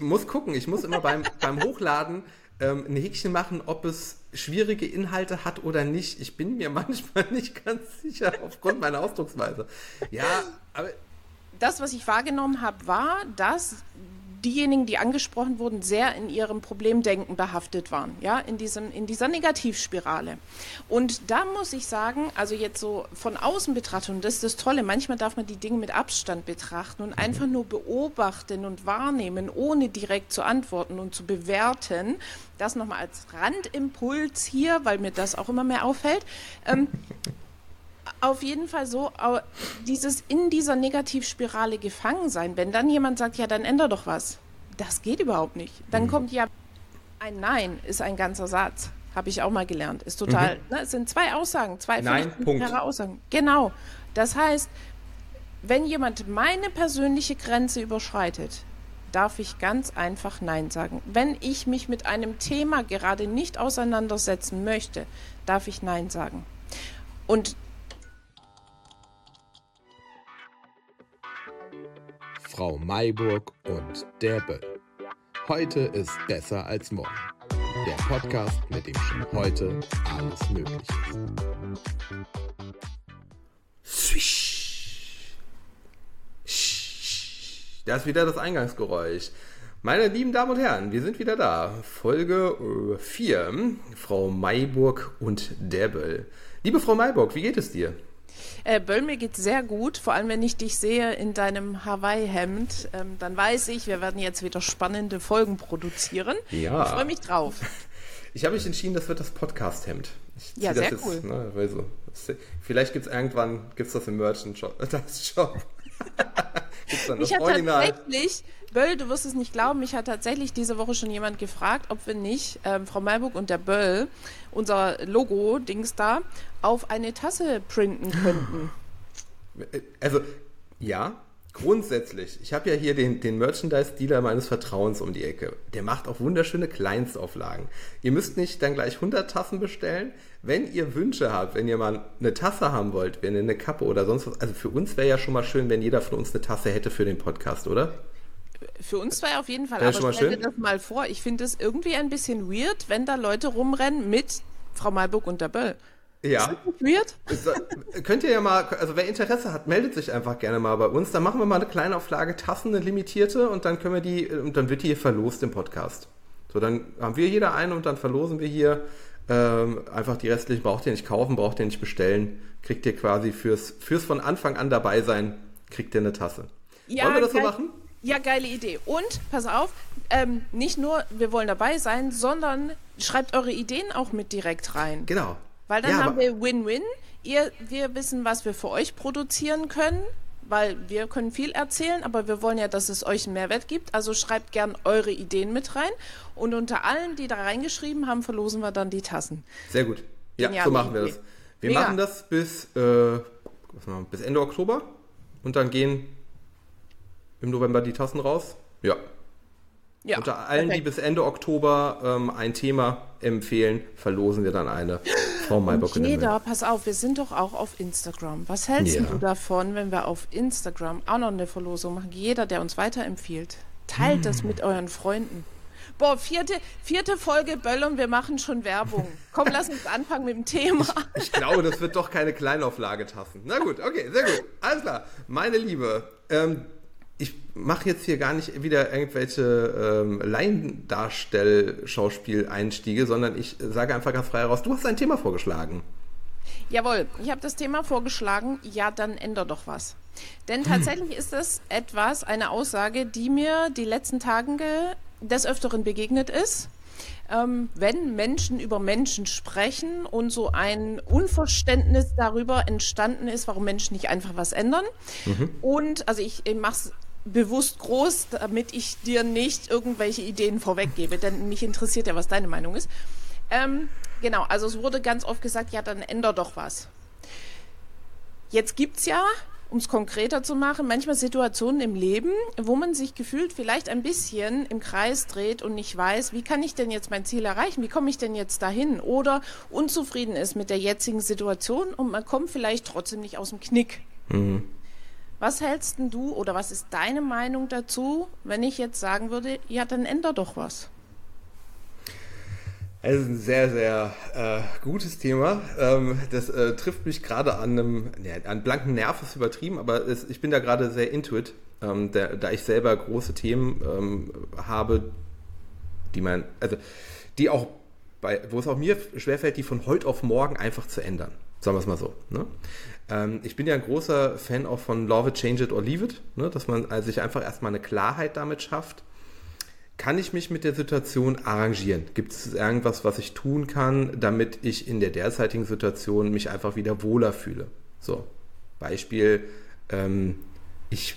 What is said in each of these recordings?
muss gucken, ich muss immer beim, beim Hochladen ähm, ein Häkchen machen, ob es schwierige Inhalte hat oder nicht. Ich bin mir manchmal nicht ganz sicher aufgrund meiner Ausdrucksweise. Ja, aber. Das, was ich wahrgenommen habe, war, dass diejenigen, die angesprochen wurden, sehr in ihrem Problemdenken behaftet waren, ja, in diesem, in dieser Negativspirale. Und da muss ich sagen, also jetzt so von außen betrachtet, und das ist das Tolle, manchmal darf man die Dinge mit Abstand betrachten und einfach nur beobachten und wahrnehmen, ohne direkt zu antworten und zu bewerten. Das nochmal als Randimpuls hier, weil mir das auch immer mehr auffällt. Ähm, auf jeden Fall so, dieses in dieser Negativspirale gefangen sein, wenn dann jemand sagt, ja, dann ändere doch was. Das geht überhaupt nicht. Dann mhm. kommt ja ein Nein, ist ein ganzer Satz. Habe ich auch mal gelernt. Ist total, mhm. ne, es sind zwei Aussagen, zwei Nein, Punkt. Aussagen. Genau. Das heißt, wenn jemand meine persönliche Grenze überschreitet, darf ich ganz einfach Nein sagen. Wenn ich mich mit einem Thema gerade nicht auseinandersetzen möchte, darf ich Nein sagen. Und Frau Mayburg und der Böll. Heute ist besser als morgen. Der Podcast, mit dem schon heute alles möglich ist. Das ist wieder das Eingangsgeräusch. Meine lieben Damen und Herren, wir sind wieder da. Folge 4. Äh, Frau Mayburg und der Böll. Liebe Frau Mayburg, wie geht es dir? Äh, Böll, mir geht sehr gut, vor allem wenn ich dich sehe in deinem Hawaii-Hemd. Ähm, dann weiß ich, wir werden jetzt wieder spannende Folgen produzieren. Ja. Ich freue mich drauf. Ich habe mich entschieden, das wird das Podcast-Hemd. Ja, sehr jetzt, cool. Ne, also, vielleicht gibt es irgendwann, gibt es das im Merchant-Shop. Das Shop. gibt's dann das ich Original. tatsächlich, Böll, du wirst es nicht glauben, mich hat tatsächlich diese Woche schon jemand gefragt, ob wir nicht, ähm, Frau Malburg und der Böll, unser Logo-Dings da, auf eine Tasse printen könnten. Also, ja, grundsätzlich. Ich habe ja hier den, den Merchandise-Dealer meines Vertrauens um die Ecke. Der macht auch wunderschöne Kleinstauflagen. Ihr müsst nicht dann gleich 100 Tassen bestellen. Wenn ihr Wünsche habt, wenn ihr mal eine Tasse haben wollt, wenn ihr eine Kappe oder sonst was. Also für uns wäre ja schon mal schön, wenn jeder von uns eine Tasse hätte für den Podcast, oder? Für uns zwei auf jeden Fall. Wäre aber stell dir das mal vor. Ich finde es irgendwie ein bisschen weird, wenn da Leute rumrennen mit Frau Malburg und der Böll. Ja. Weird? Könnt ihr ja mal, also wer Interesse hat, meldet sich einfach gerne mal bei uns. Dann machen wir mal eine kleine Auflage Tassen, eine limitierte und dann können wir die, und dann wird die hier verlost im Podcast. So, dann haben wir jeder eine und dann verlosen wir hier ähm, einfach die restlichen. Braucht ihr nicht kaufen, braucht ihr nicht bestellen. Kriegt ihr quasi fürs, fürs von Anfang an dabei sein, kriegt ihr eine Tasse. Ja, Wollen wir das so machen? Ja, geile Idee. Und, pass auf, ähm, nicht nur, wir wollen dabei sein, sondern schreibt eure Ideen auch mit direkt rein. Genau. Weil dann ja, haben wir Win-Win. Ihr, wir wissen, was wir für euch produzieren können, weil wir können viel erzählen, aber wir wollen ja, dass es euch einen Mehrwert gibt. Also schreibt gern eure Ideen mit rein. Und unter allen, die da reingeschrieben haben, verlosen wir dann die Tassen. Sehr gut. Ja, Geniale so machen wir das. Wir Mega. machen das bis, äh, bis Ende Oktober und dann gehen im November die Tassen raus. Ja, ja, Unter allen, perfekt. die bis Ende Oktober ähm, ein Thema empfehlen, verlosen wir dann eine Frau Maybock. Und jeder, pass auf, wir sind doch auch auf Instagram. Was hältst ja. du davon, wenn wir auf Instagram auch noch eine Verlosung machen? Jeder, der uns weiterempfiehlt, teilt hm. das mit euren Freunden. Boah, vierte, vierte Folge Böll und wir machen schon Werbung. Komm, lass uns anfangen mit dem Thema. Ich, ich glaube, das wird doch keine Kleinauflage tassen. Na gut, okay, sehr gut. Alles klar. Meine Liebe, ähm, ich mache jetzt hier gar nicht wieder irgendwelche ähm, Laiendarstell-Schauspieleinstiege, sondern ich sage einfach ganz frei heraus, du hast ein Thema vorgeschlagen. Jawohl, ich habe das Thema vorgeschlagen, ja, dann änder doch was. Denn hm. tatsächlich hm. ist das etwas, eine Aussage, die mir die letzten Tage des Öfteren begegnet ist. Ähm, wenn Menschen über Menschen sprechen und so ein Unverständnis darüber entstanden ist, warum Menschen nicht einfach was ändern. Mhm. Und also ich, ich mache es bewusst groß, damit ich dir nicht irgendwelche Ideen vorweggebe, denn mich interessiert ja, was deine Meinung ist. Ähm, genau, also es wurde ganz oft gesagt, ja, dann änder doch was. Jetzt gibt es ja, um es konkreter zu machen, manchmal Situationen im Leben, wo man sich gefühlt vielleicht ein bisschen im Kreis dreht und nicht weiß, wie kann ich denn jetzt mein Ziel erreichen, wie komme ich denn jetzt dahin oder unzufrieden ist mit der jetzigen Situation und man kommt vielleicht trotzdem nicht aus dem Knick. Mhm. Was hältst du oder was ist deine Meinung dazu, wenn ich jetzt sagen würde, ja, dann änder doch was? Es ist ein sehr, sehr äh, gutes Thema. Ähm, das äh, trifft mich gerade an einem, ja, an blanken Nerv ist übertrieben, aber es, ich bin da gerade sehr intuit, ähm, da, da, ich selber große Themen ähm, habe, die man, also die auch bei, wo es auch mir schwerfällt, die von heute auf morgen einfach zu ändern. Sagen wir es mal so. Ne? Ähm, ich bin ja ein großer Fan auch von Love It, Change It or Leave It, ne? dass man also sich einfach erstmal eine Klarheit damit schafft kann ich mich mit der Situation arrangieren? Gibt es irgendwas, was ich tun kann, damit ich in der derzeitigen Situation mich einfach wieder wohler fühle? So, Beispiel, ähm, ich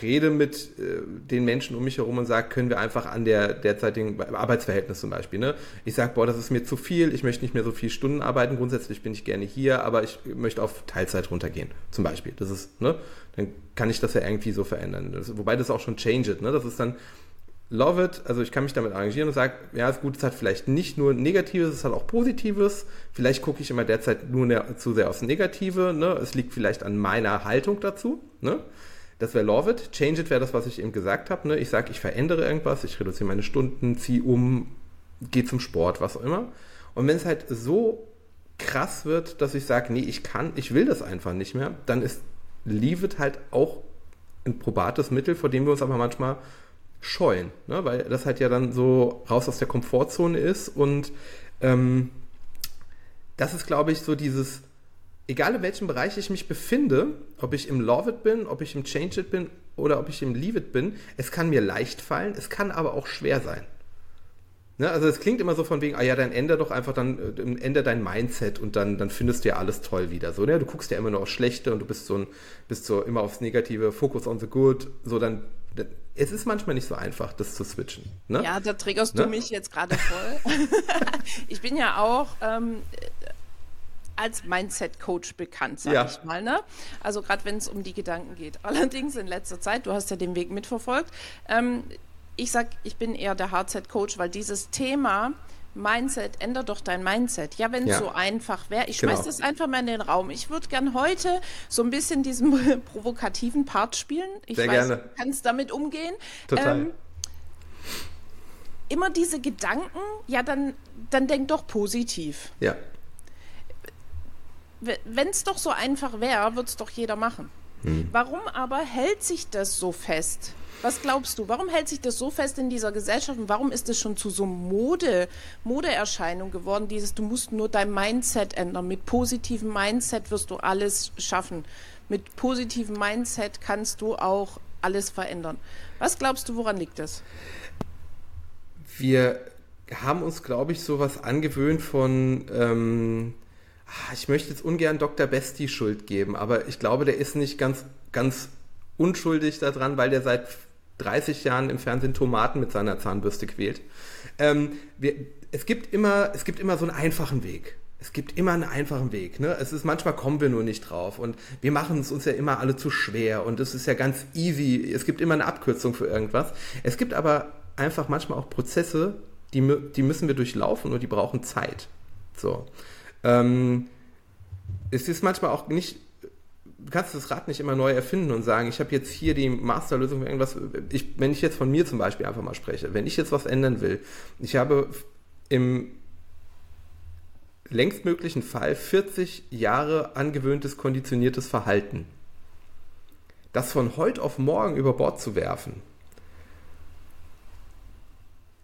rede mit äh, den Menschen um mich herum und sage, können wir einfach an der derzeitigen Arbeitsverhältnis zum Beispiel. Ne? Ich sage, boah, das ist mir zu viel, ich möchte nicht mehr so viele Stunden arbeiten, grundsätzlich bin ich gerne hier, aber ich möchte auf Teilzeit runtergehen, zum Beispiel. Das ist, ne? Dann kann ich das ja irgendwie so verändern. Das, wobei das auch schon change it, ne? Das ist dann love it, also ich kann mich damit arrangieren und sage, ja, ist gut, es hat vielleicht nicht nur Negatives, es hat auch Positives. Vielleicht gucke ich immer derzeit nur ne, zu sehr aufs Negative, ne? Es liegt vielleicht an meiner Haltung dazu, ne? Das wäre love it. Change it wäre das, was ich eben gesagt habe, ne? Ich sage, ich verändere irgendwas, ich reduziere meine Stunden, ziehe um, gehe zum Sport, was auch immer. Und wenn es halt so krass wird, dass ich sage, nee, ich kann, ich will das einfach nicht mehr, dann ist leave it halt auch ein probates Mittel, vor dem wir uns aber manchmal scheuen, ne? weil das halt ja dann so raus aus der Komfortzone ist und ähm, das ist, glaube ich, so dieses, egal in welchem Bereich ich mich befinde, ob ich im Love It bin, ob ich im Change It bin oder ob ich im Leave It bin, es kann mir leicht fallen, es kann aber auch schwer sein. Ne? Also es klingt immer so von wegen, ah ja, dann ändere doch einfach, dann äh, ändere dein Mindset und dann, dann findest du ja alles toll wieder. So, ne? Du guckst ja immer nur aufs Schlechte und du bist so ein, bist so immer aufs Negative, Focus on the good, so dann es ist manchmal nicht so einfach, das zu switchen. Ne? Ja, da triggerst ne? du mich jetzt gerade voll. ich bin ja auch ähm, als Mindset-Coach bekannt, sag ja. ich mal. Ne? Also gerade wenn es um die Gedanken geht. Allerdings in letzter Zeit, du hast ja den Weg mitverfolgt, ähm, ich sag, ich bin eher der Hardset-Coach, weil dieses Thema Mindset, ändere doch dein Mindset. Ja, wenn es ja. so einfach wäre. Ich genau. schmeiß das einfach mal in den Raum. Ich würde gern heute so ein bisschen diesen provokativen Part spielen. Ich Sehr weiß, gerne. du kannst damit umgehen. Total. Ähm, immer diese Gedanken, ja, dann, dann denk doch positiv. Ja. Wenn es doch so einfach wäre, würde es doch jeder machen. Hm. Warum aber hält sich das so fest? Was glaubst du, warum hält sich das so fest in dieser Gesellschaft und warum ist es schon zu so Mode, Modeerscheinung geworden, dieses, du musst nur dein Mindset ändern. Mit positivem Mindset wirst du alles schaffen. Mit positivem Mindset kannst du auch alles verändern. Was glaubst du, woran liegt das? Wir haben uns, glaube ich, sowas angewöhnt von, ähm, ich möchte jetzt ungern Dr. Besti Schuld geben, aber ich glaube, der ist nicht ganz, ganz unschuldig daran, weil der seit 30 Jahren im Fernsehen Tomaten mit seiner Zahnbürste quält. Ähm, wir, es, gibt immer, es gibt immer so einen einfachen Weg. Es gibt immer einen einfachen Weg. Ne? Es ist manchmal kommen wir nur nicht drauf und wir machen es uns ja immer alle zu schwer und es ist ja ganz easy. Es gibt immer eine Abkürzung für irgendwas. Es gibt aber einfach manchmal auch Prozesse, die, die müssen wir durchlaufen und die brauchen Zeit. So. Ähm, es ist manchmal auch nicht du kannst das Rad nicht immer neu erfinden und sagen, ich habe jetzt hier die Masterlösung für irgendwas. Ich, wenn ich jetzt von mir zum Beispiel einfach mal spreche, wenn ich jetzt was ändern will, ich habe im längstmöglichen Fall 40 Jahre angewöhntes, konditioniertes Verhalten. Das von heute auf morgen über Bord zu werfen,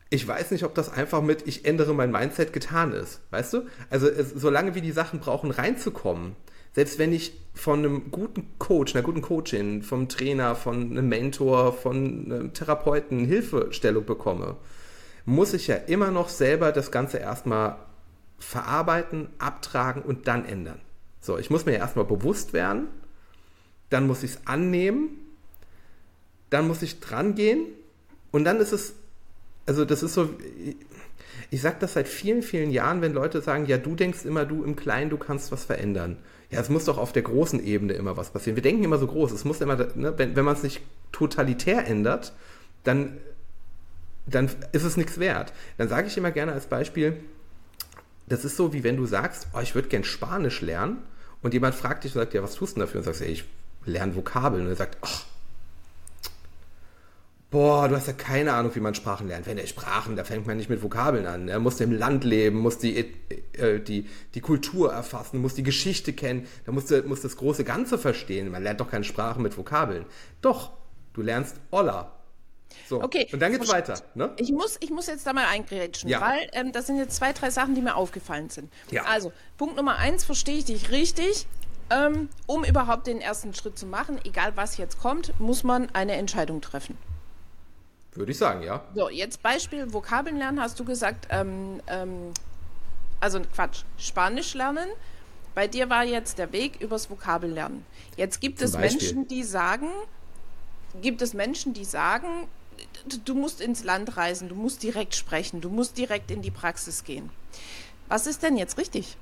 ich weiß nicht, ob das einfach mit ich ändere mein Mindset getan ist. Weißt du? Also es, solange wie die Sachen brauchen reinzukommen, selbst wenn ich von einem guten Coach, einer guten Coachin, vom Trainer, von einem Mentor, von einem Therapeuten Hilfestellung bekomme, muss ich ja immer noch selber das Ganze erstmal verarbeiten, abtragen und dann ändern. So, ich muss mir ja erstmal bewusst werden, dann muss ich es annehmen, dann muss ich dran gehen und dann ist es, also das ist so, ich sage das seit vielen, vielen Jahren, wenn Leute sagen, ja, du denkst immer, du im Kleinen, du kannst was verändern ja, es muss doch auf der großen Ebene immer was passieren. Wir denken immer so groß. Es muss immer, ne, wenn, wenn man es nicht totalitär ändert, dann, dann ist es nichts wert. Dann sage ich immer gerne als Beispiel, das ist so, wie wenn du sagst, oh, ich würde gern Spanisch lernen und jemand fragt dich und sagt, ja, was tust du dafür? Und sagst, ey, ich lern Vokabeln. Und er sagt, ach, boah, du hast ja keine Ahnung, wie man Sprachen lernt. Wenn er Sprachen, da fängt man nicht mit Vokabeln an. Er muss im Land leben, muss die, äh, die, die Kultur erfassen, muss die Geschichte kennen, da muss, muss das große Ganze verstehen. Man lernt doch keine Sprachen mit Vokabeln. Doch, du lernst Olla. So, okay. und dann geht's weiter. Ne? Ich, muss, ich muss jetzt da mal eingrätschen, Ja. weil ähm, das sind jetzt zwei, drei Sachen, die mir aufgefallen sind. Ja. Also, Punkt Nummer eins, verstehe ich dich richtig. Ähm, um überhaupt den ersten Schritt zu machen, egal was jetzt kommt, muss man eine Entscheidung treffen. Würde ich sagen, ja. So, jetzt Beispiel Vokabeln lernen, hast du gesagt, ähm, ähm, also Quatsch, Spanisch lernen. Bei dir war jetzt der Weg übers Vokabellernen. Jetzt gibt Zum es Beispiel. Menschen, die sagen, gibt es Menschen, die sagen, du musst ins Land reisen, du musst direkt sprechen, du musst direkt in die Praxis gehen. Was ist denn jetzt richtig?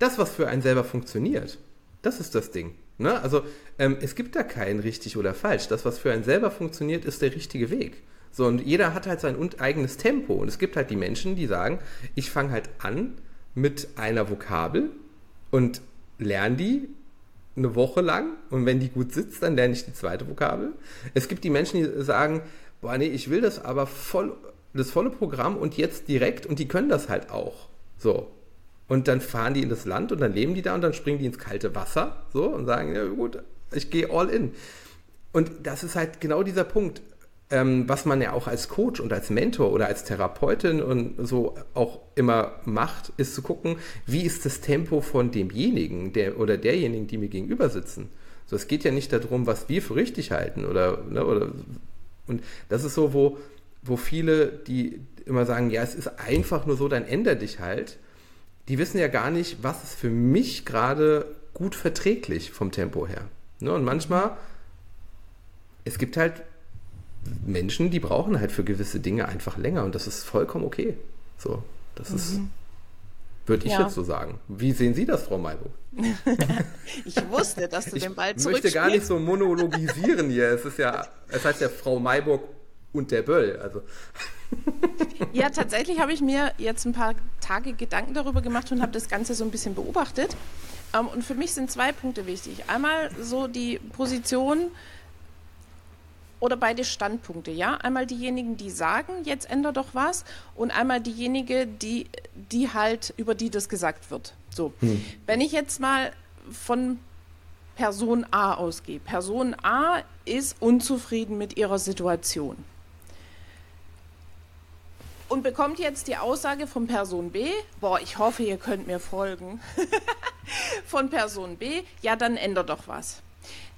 das, was für einen selber funktioniert, das ist das Ding. Ne? Also ähm, es gibt da kein richtig oder falsch. Das, was für einen selber funktioniert, ist der richtige Weg. So, und jeder hat halt sein eigenes Tempo. Und es gibt halt die Menschen, die sagen, ich fange halt an mit einer Vokabel und lerne die eine Woche lang und wenn die gut sitzt, dann lerne ich die zweite Vokabel. Es gibt die Menschen, die sagen, boah, nee, ich will das aber voll, das volle Programm und jetzt direkt und die können das halt auch. So. Und dann fahren die in das Land und dann leben die da und dann springen die ins kalte Wasser, so, und sagen, ja gut, ich gehe all in. Und das ist halt genau dieser Punkt, ähm, was man ja auch als Coach und als Mentor oder als Therapeutin und so auch immer macht, ist zu gucken, wie ist das Tempo von demjenigen der, oder derjenigen, die mir gegenüber sitzen. So, es geht ja nicht darum, was wir für richtig halten oder, ne, oder und das ist so, wo, wo viele, die immer sagen, ja, es ist einfach nur so, dann änder dich halt. Die wissen ja gar nicht, was ist für mich gerade gut verträglich vom Tempo her. Ne? Und manchmal, es gibt halt Menschen, die brauchen halt für gewisse Dinge einfach länger und das ist vollkommen okay. So, das ist, würde ich Ja. jetzt so sagen. Wie sehen Sie das, Frau Maibo? Ich wusste, dass du den Ball Ich möchte gar nicht zurückspielst. so monologisieren hier. Es ist ja, es heißt ja Frau Maiburg und der Böll. Also, Ja, tatsächlich habe ich mir jetzt ein paar Tage Gedanken darüber gemacht und habe das Ganze so ein bisschen beobachtet. Ähm, und für mich sind zwei Punkte wichtig. Einmal so die Position oder beide Standpunkte, ja. Einmal diejenigen, die sagen, jetzt änder doch was, und einmal diejenige, die, die halt, über die das gesagt wird. So. Wenn ich jetzt mal von Person A ausgehe. Person A ist unzufrieden mit ihrer Situation und bekommt jetzt die Aussage von Person B, boah, ich hoffe, ihr könnt mir folgen, von Person B, ja, dann ändert doch was.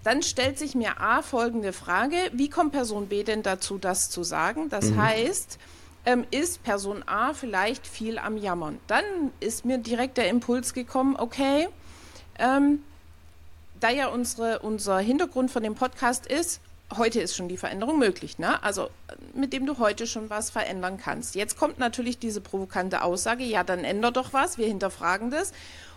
Dann stellt sich mir A folgende Frage, wie kommt Person B denn dazu, das zu sagen? Das heißt, ähm, ist Person A vielleicht viel am Jammern? Dann ist mir direkt der Impuls gekommen, okay, ähm, da ja unsere, unser Hintergrund von dem Podcast ist, heute ist schon die Veränderung möglich, ne? Also mit dem du heute schon was verändern kannst. Jetzt kommt natürlich diese provokante Aussage, ja, dann änder doch was, wir hinterfragen das.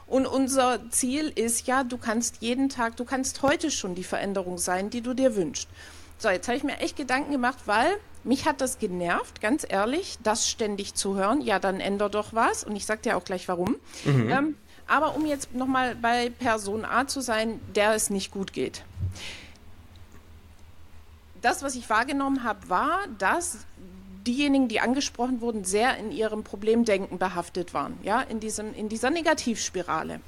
Und unser Ziel ist ja, du kannst jeden Tag, du kannst heute schon die Veränderung sein, die du dir wünschst. So, jetzt habe ich mir echt Gedanken gemacht, weil mich hat das genervt, ganz ehrlich, das ständig zu hören. Ja, dann änder doch was. Und ich sage dir auch gleich warum. Ähm, aber um jetzt nochmal bei Person A zu sein, der es nicht gut geht. Das, was ich wahrgenommen habe, war, dass diejenigen, die angesprochen wurden, sehr in ihrem Problemdenken behaftet waren, ja, in, diesem, in dieser Negativspirale.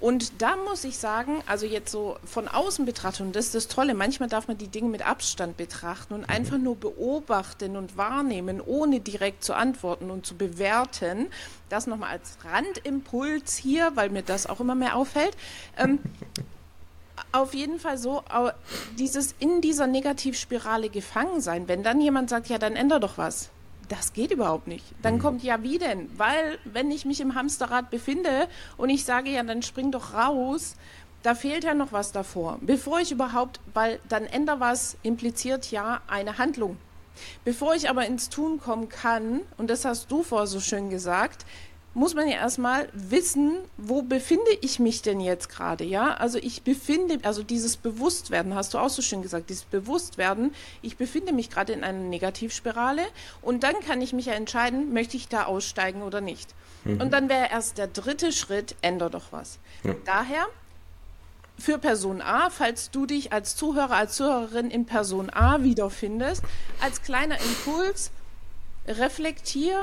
Und da muss ich sagen, also jetzt so von außen betrachten, und das ist das Tolle, manchmal darf man die Dinge mit Abstand betrachten und einfach nur beobachten und wahrnehmen, ohne direkt zu antworten und zu bewerten. Das nochmal als Randimpuls hier, weil mir das auch immer mehr auffällt. Ähm, auf jeden Fall so, dieses in dieser Negativspirale gefangen sein, wenn dann jemand sagt, ja, dann änder doch was. Das geht überhaupt nicht. Dann kommt ja wie denn? Weil, wenn ich mich im Hamsterrad befinde und ich sage, ja, dann spring doch raus, da fehlt ja noch was davor. Bevor ich überhaupt, weil dann änder was impliziert ja eine Handlung. Bevor ich aber ins Tun kommen kann, und das hast du vorher so schön gesagt, muss man ja erstmal wissen, wo befinde ich mich denn jetzt gerade, ja? Also ich befinde, also dieses Bewusstwerden, hast du auch so schön gesagt, dieses Bewusstwerden, ich befinde mich gerade in einer Negativspirale und dann kann ich mich ja entscheiden, möchte ich da aussteigen oder nicht. Und dann wäre erst der dritte Schritt, änder doch was. Daher für Person A, falls du dich als Zuhörer, als Zuhörerin in Person A wiederfindest, als kleiner Impuls, reflektier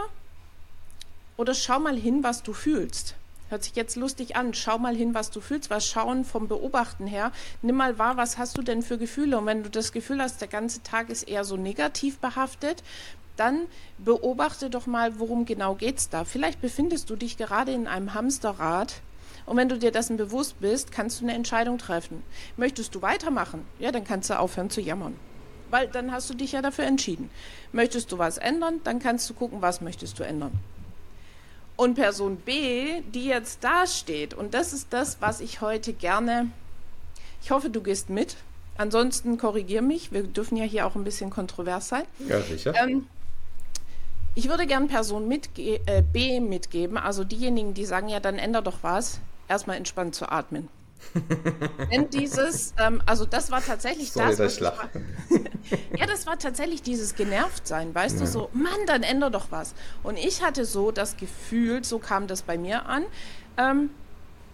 oder schau mal hin, was du fühlst. Hört sich jetzt lustig an. Schau mal hin, was du fühlst, was schauen vom Beobachten her. Nimm mal wahr, was hast du denn für Gefühle? Und wenn du das Gefühl hast, der ganze Tag ist eher so negativ behaftet, dann beobachte doch mal, worum genau geht's da. Vielleicht befindest du dich gerade in einem Hamsterrad. Und wenn du dir dessen bewusst bist, kannst du eine Entscheidung treffen. Möchtest du weitermachen? Ja, dann kannst du aufhören zu jammern. Weil dann hast du dich ja dafür entschieden. Möchtest du was ändern, dann kannst du gucken, was möchtest du ändern. Und Person B, die jetzt da steht, und das ist das, was ich heute gerne, ich hoffe, du gehst mit. Ansonsten korrigier mich, wir dürfen ja hier auch ein bisschen kontrovers sein. Ja, sicher. Ähm, ich würde gern Person mitge äh, B mitgeben, also diejenigen, die sagen, ja, dann änder doch was, erstmal entspannt zu atmen. Denn dieses, ähm, also das war tatsächlich Sorry, das. ich lache. ja, das war tatsächlich dieses Genervtsein, weißt du, so, Mann, dann änder doch was. Und ich hatte so das Gefühl, so kam das bei mir an, ähm,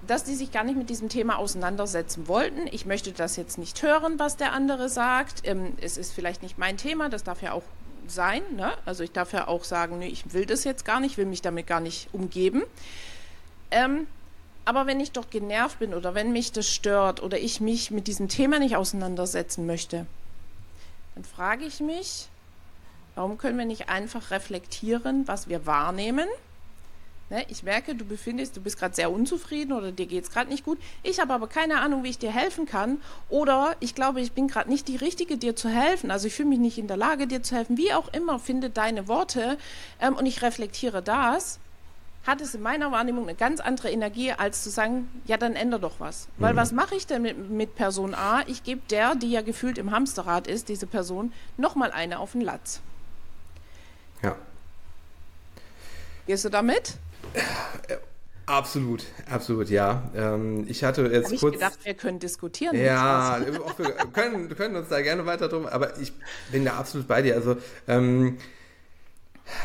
dass die sich gar nicht mit diesem Thema auseinandersetzen wollten. Ich möchte das jetzt nicht hören, was der andere sagt. Ähm, es ist vielleicht nicht mein Thema, das darf ja auch sein. Ne? Also ich darf ja auch sagen, nee, ich will das jetzt gar nicht, will mich damit gar nicht umgeben. Ähm, aber wenn ich doch genervt bin oder wenn mich das stört oder ich mich mit diesem Thema nicht auseinandersetzen möchte, dann frage ich mich, warum können wir nicht einfach reflektieren, was wir wahrnehmen? Ne, ich merke, du befindest, du bist gerade sehr unzufrieden oder dir geht es gerade nicht gut. Ich habe aber keine Ahnung, wie ich dir helfen kann. Oder ich glaube, ich bin gerade nicht die Richtige, dir zu helfen. Also ich fühle mich nicht in der Lage, dir zu helfen. Wie auch immer, finde deine Worte ähm, und ich reflektiere das hat es in meiner Wahrnehmung eine ganz andere Energie, als zu sagen, ja, dann ändere doch was. Weil Mhm. was mache ich denn mit, mit Person A? Ich gebe der, die ja gefühlt im Hamsterrad ist, diese Person, nochmal eine auf den Latz. Ja. Gehst du damit? Absolut, absolut, ja. Ähm, ich hatte jetzt ich kurz. gedacht, wir können diskutieren. Ja, wir können, können uns da gerne weiter drum, aber ich bin da absolut bei dir. Also ähm,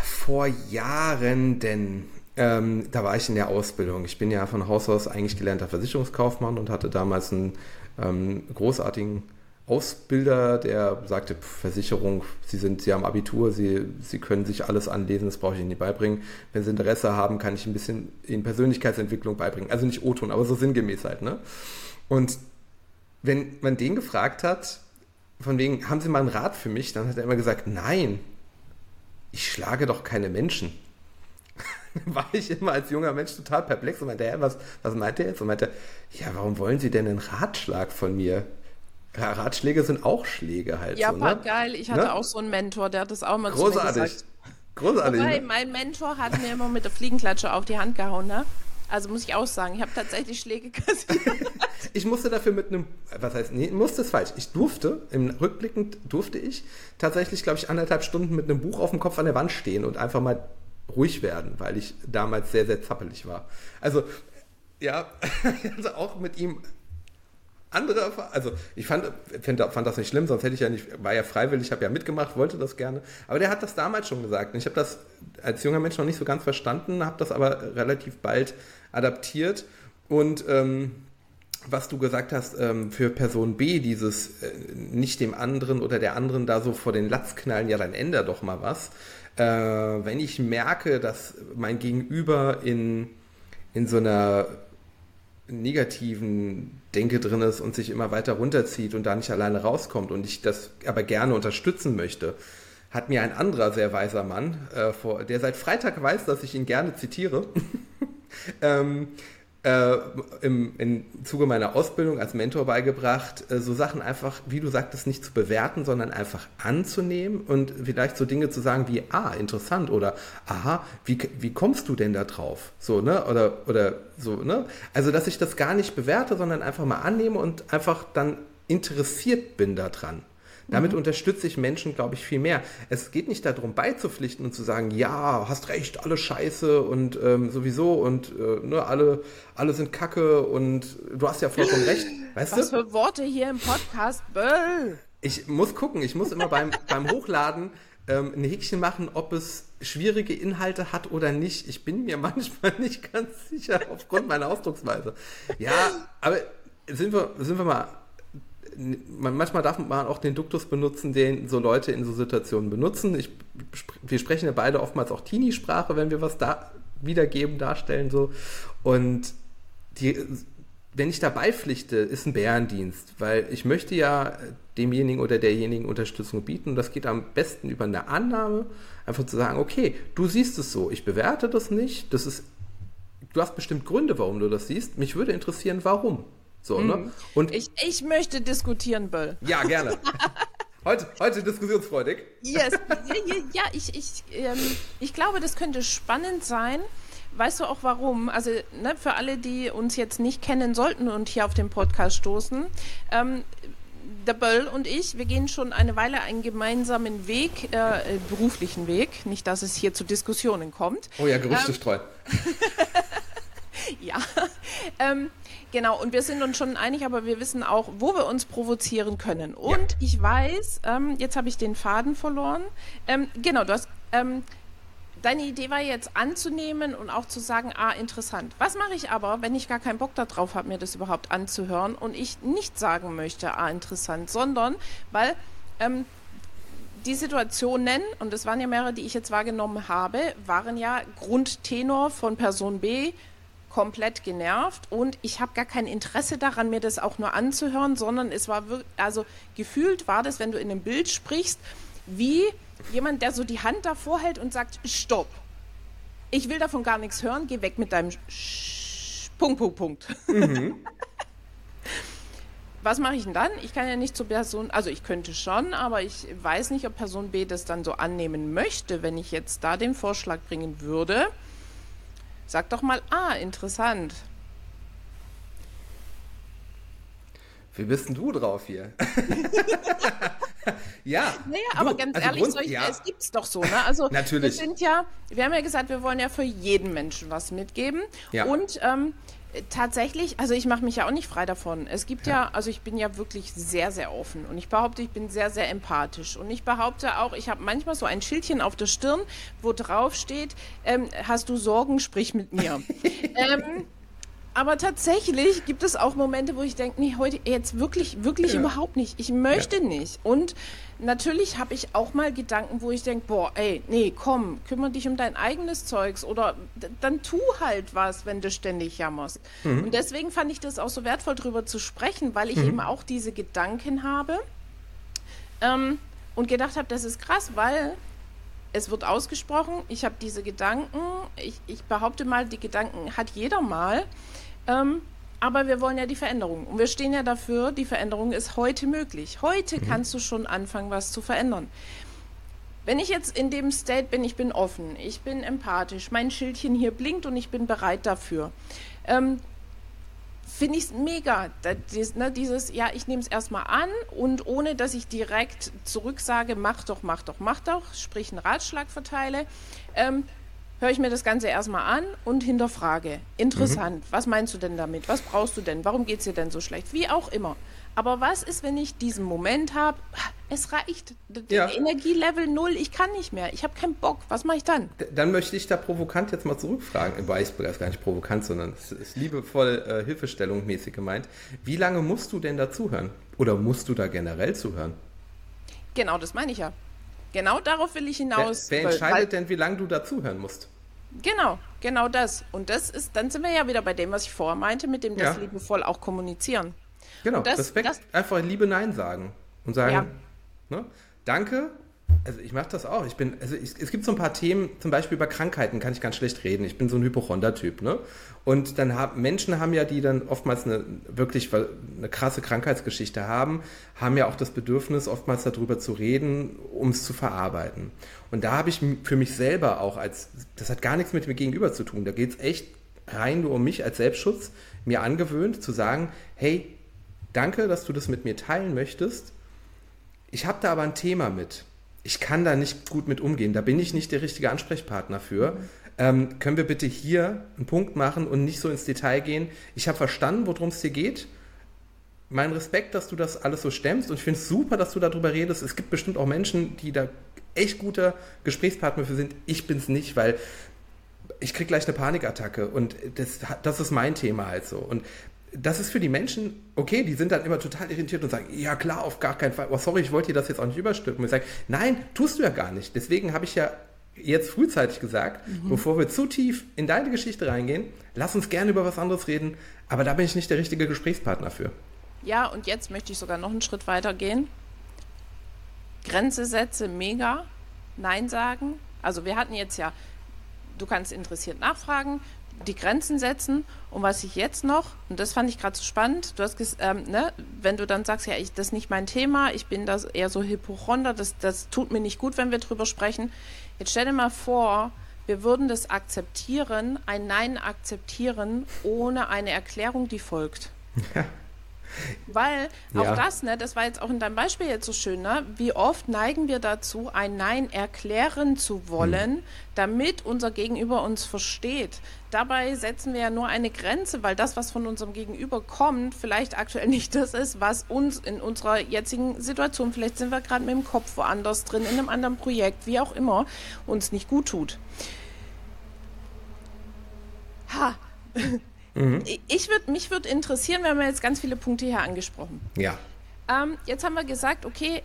vor Jahren denn, ähm, da war ich in der Ausbildung. Ich bin ja von Haus aus eigentlich gelernter Versicherungskaufmann und hatte damals einen ähm, großartigen Ausbilder, der sagte, Versicherung, Sie sind, Sie haben Abitur, Sie, Sie können sich alles anlesen, das brauche ich Ihnen nicht beibringen. Wenn Sie Interesse haben, kann ich ein bisschen Ihnen Persönlichkeitsentwicklung beibringen. Also nicht O-Ton, aber so sinngemäß halt, ne? Und wenn man den gefragt hat, von wegen, haben Sie mal einen Rat für mich, dann hat er immer gesagt, nein, ich schlage doch keine Menschen. war ich immer als junger Mensch total perplex und meinte, hä, was, was meint er jetzt? Und meinte, ja, warum wollen Sie denn einen Ratschlag von mir? Ja, Ratschläge sind auch Schläge halt. Ja, so, war ne? geil. Ich hatte Ne? auch so einen Mentor, der hat das auch mal zu mir Großartig. gesagt. Großartig. Wobei, ne? mein Mentor hat mir immer mit der Fliegenklatsche auf die Hand gehauen, ne? Also muss ich auch sagen, ich habe tatsächlich Schläge kassiert. Ich musste dafür mit einem, was heißt, nee, musste ist falsch. Ich durfte, im Rückblickend durfte ich tatsächlich, glaube ich, anderthalb Stunden mit einem Buch auf dem Kopf an der Wand stehen und einfach mal ruhig werden, weil ich damals sehr, sehr zappelig war. Also, ja, also auch mit ihm andere Erfahrungen. Also, ich fand, find, fand das nicht schlimm, sonst hätte ich ja nicht, war ja freiwillig, habe ja mitgemacht, wollte das gerne. Aber der hat das damals schon gesagt. Und ich habe das als junger Mensch noch nicht so ganz verstanden, habe das aber relativ bald adaptiert und, ähm, was du gesagt hast, ähm, für Person B, dieses äh, nicht dem anderen oder der anderen da so vor den Latz knallen, ja, dann änder doch mal was. Äh, wenn ich merke, dass mein Gegenüber in, in so einer negativen Denke drin ist und sich immer weiter runterzieht und da nicht alleine rauskommt und ich das aber gerne unterstützen möchte, hat mir ein anderer sehr weiser Mann, äh, vor, der seit Freitag weiß, dass ich ihn gerne zitiere, ähm, äh, im, im Zuge meiner Ausbildung als Mentor beigebracht, äh, so Sachen einfach, wie du sagtest, nicht zu bewerten, sondern einfach anzunehmen und vielleicht so Dinge zu sagen wie, ah, interessant oder aha, wie, wie kommst du denn da drauf? So, ne? Oder, oder so, ne? Also, dass ich das gar nicht bewerte, sondern einfach mal annehme und einfach dann interessiert bin daran. Damit unterstütze ich Menschen, glaube ich, viel mehr. Es geht nicht darum, beizupflichten und zu sagen, ja, hast recht, alle scheiße und ähm, sowieso und äh, ne, alle, alle sind kacke und du hast ja vollkommen recht. Weißt Was du? für Worte hier im Podcast, Böll. Ich muss gucken, ich muss immer beim, beim Hochladen ähm, ein Häkchen machen, ob es schwierige Inhalte hat oder nicht. Ich bin mir manchmal nicht ganz sicher aufgrund meiner Ausdrucksweise. Ja, aber sind wir, sind wir mal manchmal darf man auch den Duktus benutzen, den so Leute in so Situationen benutzen. Ich, wir sprechen ja beide oftmals auch Teenie-Sprache, wenn wir was da wiedergeben, darstellen so. Und die, wenn ich dabei pflichte, ist ein Bärendienst, weil ich möchte ja demjenigen oder derjenigen Unterstützung bieten und das geht am besten über eine Annahme, einfach zu sagen, okay, du siehst es so, ich bewerte das nicht, das ist, du hast bestimmt Gründe, warum du das siehst, mich würde interessieren, warum. So, ne? Mhm. Und ich, ich möchte diskutieren, Böll. Ja, gerne. Heute, heute diskussionsfreudig. Yes. Ja, ja ich, ich, ähm, ich glaube, das könnte spannend sein. Weißt du auch warum? Also ne, für alle, die uns jetzt nicht kennen sollten und hier auf den Podcast stoßen, ähm, der Böll und ich, wir gehen schon eine Weile einen gemeinsamen Weg, äh, beruflichen Weg. Nicht, dass es hier zu Diskussionen kommt. Oh ja, Gerüchte ähm, streuen. ja. Ähm, Genau, und wir sind uns schon einig, aber wir wissen auch, wo wir uns provozieren können. Und ja. ich weiß, ähm, jetzt habe ich den Faden verloren. Ähm, genau, du hast. Ähm, deine Idee war jetzt anzunehmen und auch zu sagen, ah, interessant. Was mache ich aber, wenn ich gar keinen Bock darauf habe, mir das überhaupt anzuhören und ich nicht sagen möchte, ah, interessant, sondern weil ähm, die Situationen, und das waren ja mehrere, die ich jetzt wahrgenommen habe, waren ja Grundtenor von Person B, komplett genervt und ich habe gar kein Interesse daran, mir das auch nur anzuhören, sondern es war wirklich, also gefühlt war das, wenn du in einem Bild sprichst, wie jemand, der so die Hand davor hält und sagt, stopp. Ich will davon gar nichts hören, geh weg mit deinem Sch Punkt, Punkt, Punkt. Mhm. Was mache ich denn dann? Ich kann ja nicht zur Person, also ich könnte schon, aber ich weiß nicht, ob Person B das dann so annehmen möchte, wenn ich jetzt da den Vorschlag bringen würde. Sag doch mal, ah, interessant. Wie bist denn du drauf hier? ja. Naja, du, aber ganz also ehrlich, Grund, solche, ja. es gibt's doch so, ne? Also Natürlich. wir sind ja, wir haben ja gesagt, wir wollen ja für jeden Menschen was mitgeben. Ja. Und ähm, tatsächlich, also ich mache mich ja auch nicht frei davon. Es gibt ja. ja. also ich bin ja wirklich sehr, sehr offen und ich behaupte, ich bin sehr, sehr empathisch. Und ich behaupte auch, ich habe manchmal so ein Schildchen auf der Stirn, wo drauf steht, ähm, hast du Sorgen, sprich mit mir. ähm, aber tatsächlich gibt es auch Momente, wo ich denke, nee, heute jetzt wirklich, wirklich ja. überhaupt nicht. Ich möchte ja. nicht. Und natürlich habe ich auch mal Gedanken, wo ich denke, boah, ey, nee, komm, kümmere dich um dein eigenes Zeugs oder dann tu halt was, wenn du ständig jammerst. Mhm. Und deswegen fand ich das auch so wertvoll, darüber zu sprechen, weil ich mhm. eben auch diese Gedanken habe ähm, und gedacht habe, das ist krass, weil es wird ausgesprochen, ich habe diese Gedanken, ich, ich behaupte mal, die Gedanken hat jeder mal. Ähm, aber wir wollen ja die Veränderung. Und wir stehen ja dafür, die Veränderung ist heute möglich. Heute mhm. kannst du schon anfangen, was zu verändern. Wenn ich jetzt in dem State bin, ich bin offen, ich bin empathisch, mein Schildchen hier blinkt und ich bin bereit dafür, ähm, finde ich es mega. Das, ne, dieses, ja, ich nehme es erstmal an und ohne, dass ich direkt zurücksage, mach doch, mach doch, mach doch, sprich einen Ratschlag verteile, ähm, höre ich mir das Ganze erstmal an und hinterfrage. Interessant, mhm. was meinst du denn damit? Was brauchst du denn? Warum geht es dir denn so schlecht? Wie auch immer. Aber was ist, wenn ich diesen Moment habe, es reicht, ja. Energielevel null, ich kann nicht mehr, ich habe keinen Bock, was mache ich dann? Dann möchte ich da provokant jetzt mal zurückfragen, im Weißbild ist gar nicht provokant, sondern es ist liebevoll äh, Hilfestellung mäßig gemeint. Wie lange musst du denn dazuhören? Oder musst du da generell zuhören? Genau, das meine ich ja. Genau darauf will ich hinaus. Wer, wer entscheidet weil, denn, wie lange du dazuhören musst? Genau, genau das. Und das ist, dann sind wir ja wieder bei dem, was ich vorher meinte, mit dem das ja. liebevoll auch kommunizieren. Genau, das, Respekt, das, einfach Liebe Nein sagen und sagen, ja. ne, danke, also ich mache das auch. Ich bin, also ich, es gibt so ein paar Themen, zum Beispiel über Krankheiten kann ich ganz schlecht reden. Ich bin so ein Hypochonder-Typ, ne? Und dann haben Menschen haben ja, die dann oftmals eine wirklich eine krasse Krankheitsgeschichte haben, haben ja auch das Bedürfnis, oftmals darüber zu reden, um es zu verarbeiten. Und da habe ich für mich selber auch als, das hat gar nichts mit mir gegenüber zu tun. Da geht es echt rein nur um mich als Selbstschutz, mir angewöhnt zu sagen, hey, danke, dass du das mit mir teilen möchtest. Ich habe da aber ein Thema mit ich kann da nicht gut mit umgehen. Da bin ich nicht der richtige Ansprechpartner für. Ähm, können wir bitte hier einen Punkt machen und nicht so ins Detail gehen? Ich habe verstanden, worum es dir geht. Mein Respekt, dass du das alles so stemmst und ich finde es super, dass du darüber redest. Es gibt bestimmt auch Menschen, die da echt guter Gesprächspartner für sind. Ich bin es nicht, weil ich kriege gleich eine Panikattacke und das, das ist mein Thema halt so. Und das ist für die Menschen, okay, die sind dann immer total irritiert und sagen, ja klar, auf gar keinen Fall, oh sorry, ich wollte dir das jetzt auch nicht überstülpen. Und ich sage, nein, tust du ja gar nicht. Deswegen habe ich ja jetzt frühzeitig gesagt, mhm. bevor wir zu tief in deine Geschichte reingehen, lass uns gerne über was anderes reden, aber da bin ich nicht der richtige Gesprächspartner für. Ja, und jetzt möchte ich sogar noch einen Schritt weiter gehen. Grenze setze, mega. Nein sagen. Also wir hatten jetzt ja, du kannst interessiert nachfragen, die Grenzen setzen. Und was ich jetzt noch, und das fand ich gerade so spannend, du hast ähm, ne, wenn du dann sagst, ja, ich, das ist nicht mein Thema, ich bin das eher so Hypochonder, das, das tut mir nicht gut, wenn wir drüber sprechen. Jetzt stell dir mal vor, wir würden das akzeptieren, ein Nein akzeptieren, ohne eine Erklärung, die folgt. Ja. Weil auch ja. das, ne, das war jetzt auch in deinem Beispiel jetzt so schön, ne? Wie oft neigen wir dazu, ein Nein erklären zu wollen, hm. damit unser Gegenüber uns versteht. Dabei setzen wir ja nur eine Grenze, weil das, was von unserem Gegenüber kommt, vielleicht aktuell nicht das ist, was uns in unserer jetzigen Situation, vielleicht sind wir gerade mit dem Kopf woanders drin, in einem anderen Projekt, wie auch immer, uns nicht gut tut. Ha. Mhm. Ich würd, mich würde interessieren, wir haben ja jetzt ganz viele Punkte hier angesprochen. Ja. Ähm, jetzt haben wir gesagt, okay,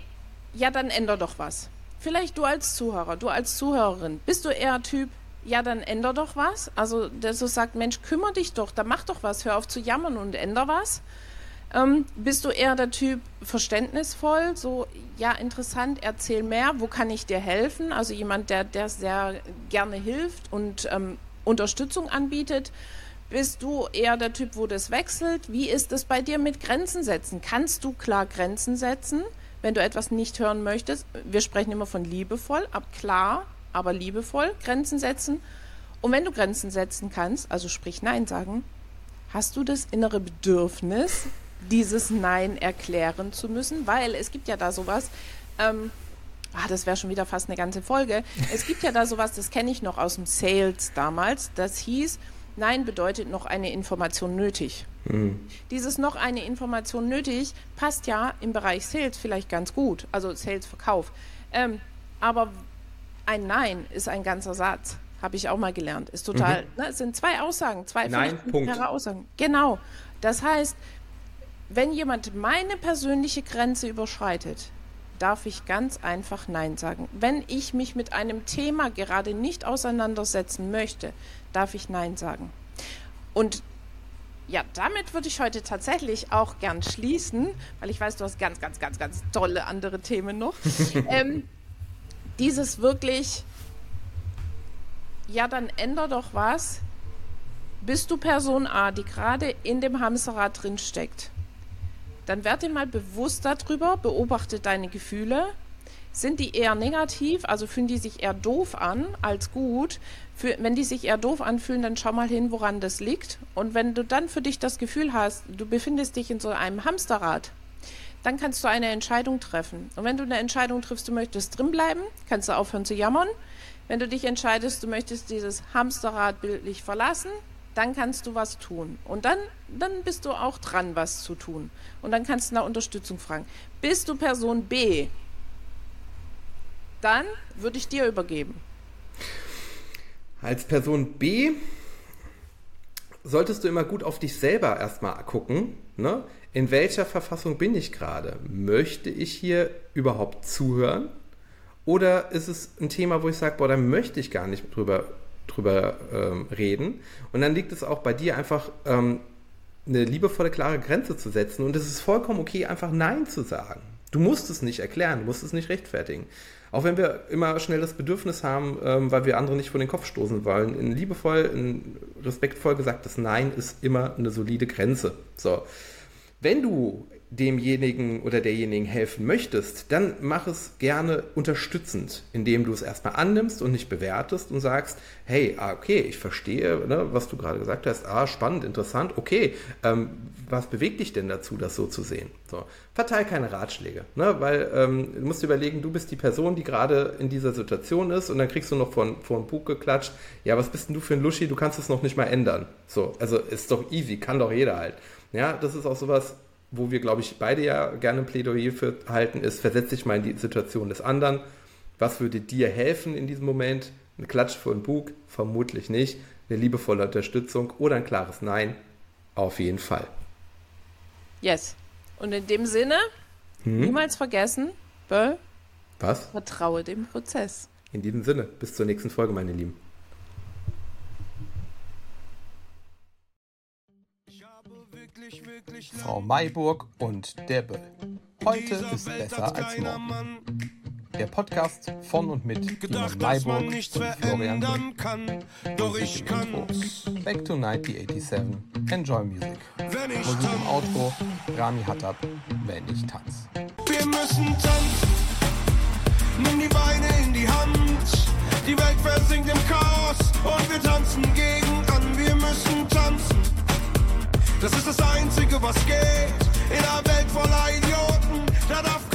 ja, dann änder doch was. Vielleicht du als Zuhörer, du als Zuhörerin, bist du eher Typ, ja, dann änder doch was? Also, der so sagt, Mensch, kümmere dich doch, da mach doch was, hör auf zu jammern und änder was. Ähm, bist du eher der Typ verständnisvoll, so, ja, interessant, erzähl mehr, wo kann ich dir helfen? Also jemand, der, der sehr gerne hilft und ähm, Unterstützung anbietet. Bist du eher der Typ, wo das wechselt? Wie ist es bei dir mit Grenzen setzen? Kannst du klar Grenzen setzen, wenn du etwas nicht hören möchtest? Wir sprechen immer von liebevoll, ab klar, aber liebevoll Grenzen setzen. Und wenn du Grenzen setzen kannst, also sprich Nein sagen, hast du das innere Bedürfnis, dieses Nein erklären zu müssen? Weil es gibt ja da sowas, ähm, ah, das wäre schon wieder fast eine ganze Folge. Es gibt ja da sowas, das kenne ich noch aus dem Sales damals, das hieß, Nein bedeutet noch eine Information nötig. Mhm. Dieses noch eine Information nötig passt ja im Bereich Sales vielleicht ganz gut, also Sales-Verkauf. Ähm, aber ein Nein ist ein ganzer Satz, habe ich auch mal gelernt. Ist total, mhm. ne, es sind zwei Aussagen, zwei Nein, Punkt. Aussagen. Genau. Das heißt, wenn jemand meine persönliche Grenze überschreitet, darf ich ganz einfach Nein sagen. Wenn ich mich mit einem Thema gerade nicht auseinandersetzen möchte, darf ich Nein sagen. Und ja, damit würde ich heute tatsächlich auch gern schließen, weil ich weiß, du hast ganz, ganz, ganz, ganz tolle andere Themen noch. ähm, dieses wirklich, ja, dann änder doch was. Bist du Person A, die gerade in dem Hamsterrad drin steckt, dann werd dir mal bewusst darüber, beobachte deine Gefühle. Sind die eher negativ, also fühlen die sich eher doof an als gut? Für, wenn die sich eher doof anfühlen, dann schau mal hin, woran das liegt. Und wenn du dann für dich das Gefühl hast, du befindest dich in so einem Hamsterrad, dann kannst du eine Entscheidung treffen. Und wenn du eine Entscheidung triffst, du möchtest drinbleiben, kannst du aufhören zu jammern. Wenn du dich entscheidest, du möchtest dieses Hamsterrad bildlich verlassen, dann kannst du was tun. Und dann, dann bist du auch dran, was zu tun. Und dann kannst du nach Unterstützung fragen. Bist du Person B? Dann würde ich dir übergeben. Als Person B solltest du immer gut auf dich selber erstmal gucken. Ne? In welcher Verfassung bin ich gerade? Möchte ich hier überhaupt zuhören? Oder ist es ein Thema, wo ich sage, boah, da möchte ich gar nicht drüber drüber ähm, reden. Und dann liegt es auch bei dir einfach ähm, eine liebevolle, klare Grenze zu setzen. Und es ist vollkommen okay, einfach Nein zu sagen. Du musst es nicht erklären, du musst es nicht rechtfertigen. Auch wenn wir immer schnell das Bedürfnis haben, ähm, weil wir andere nicht vor den Kopf stoßen wollen. Ein liebevoll, ein respektvoll gesagtes Nein ist immer eine solide Grenze. So. Wenn du demjenigen oder derjenigen helfen möchtest, dann mach es gerne unterstützend, indem du es erstmal annimmst und nicht bewertest und sagst, hey, ah, okay, ich verstehe, ne, was du gerade gesagt hast, ah, spannend, interessant, okay, ähm, was bewegt dich denn dazu, das so zu sehen? So, verteil keine Ratschläge, ne, weil ähm, du musst überlegen, du bist die Person, die gerade in dieser Situation ist und dann kriegst du noch vor, ein Buch geklatscht, ja, was bist denn du für ein Luschi, du kannst es noch nicht mal ändern. So, also ist doch easy, kann doch jeder halt. Ja, das ist auch sowas, wo wir, glaube ich, beide ja gerne ein Plädoyer für halten, ist, versetz dich mal in die Situation des anderen. Was würde dir helfen in diesem Moment? Ein Klatsch vor den Bug? Vermutlich nicht. Eine liebevolle Unterstützung oder ein klares Nein? Auf jeden Fall. Yes. Und in dem Sinne, Hm? niemals vergessen, Böll, Was? vertraue dem Prozess. In diesem Sinne, bis zur nächsten Folge, meine Lieben. Frau Mayburg und der Böll. Heute ist besser als morgen. Der Podcast von und mit Gedacht, Mayburg und nichts Florian kann, doch ich kann. Back to 1987. Enjoy Music. Wenn ich Musik im Outro. Rami Hattab. Wenn ich tanz. wir müssen tanzen. Nimm die Beine in die Hand. Die Welt versinkt im Chaos und wir tanzen gegen an. Wir müssen tanzen. Das ist das Einzige, was geht. In einer Welt voller Idioten, da darf